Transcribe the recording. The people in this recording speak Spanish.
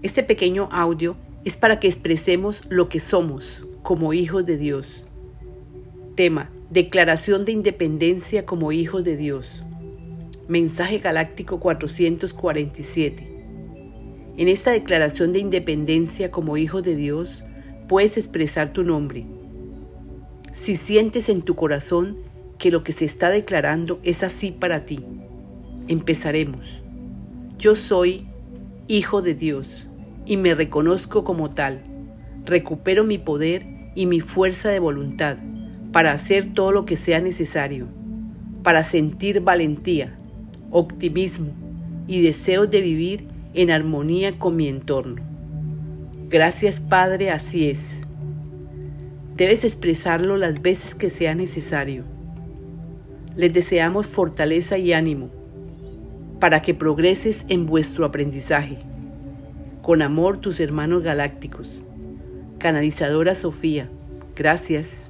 Este pequeño audio es para que expresemos lo que somos como hijos de Dios. Tema, Declaración de Independencia como hijos de Dios. Mensaje Galáctico 447. En esta declaración de independencia como hijo de Dios, puedes expresar tu nombre. Si sientes en tu corazón que lo que se está declarando es así para ti, empezaremos. Yo soy hijo de Dios y me reconozco como tal. Recupero mi poder y mi fuerza de voluntad para hacer todo lo que sea necesario, para sentir valentía, optimismo y deseos de vivir en armonía con mi entorno. Gracias Padre, así es. Debes expresarlo las veces que sea necesario. Les deseamos fortaleza y ánimo para que progreses en vuestro aprendizaje. Con amor tus hermanos galácticos. Canalizadora Sofía, gracias.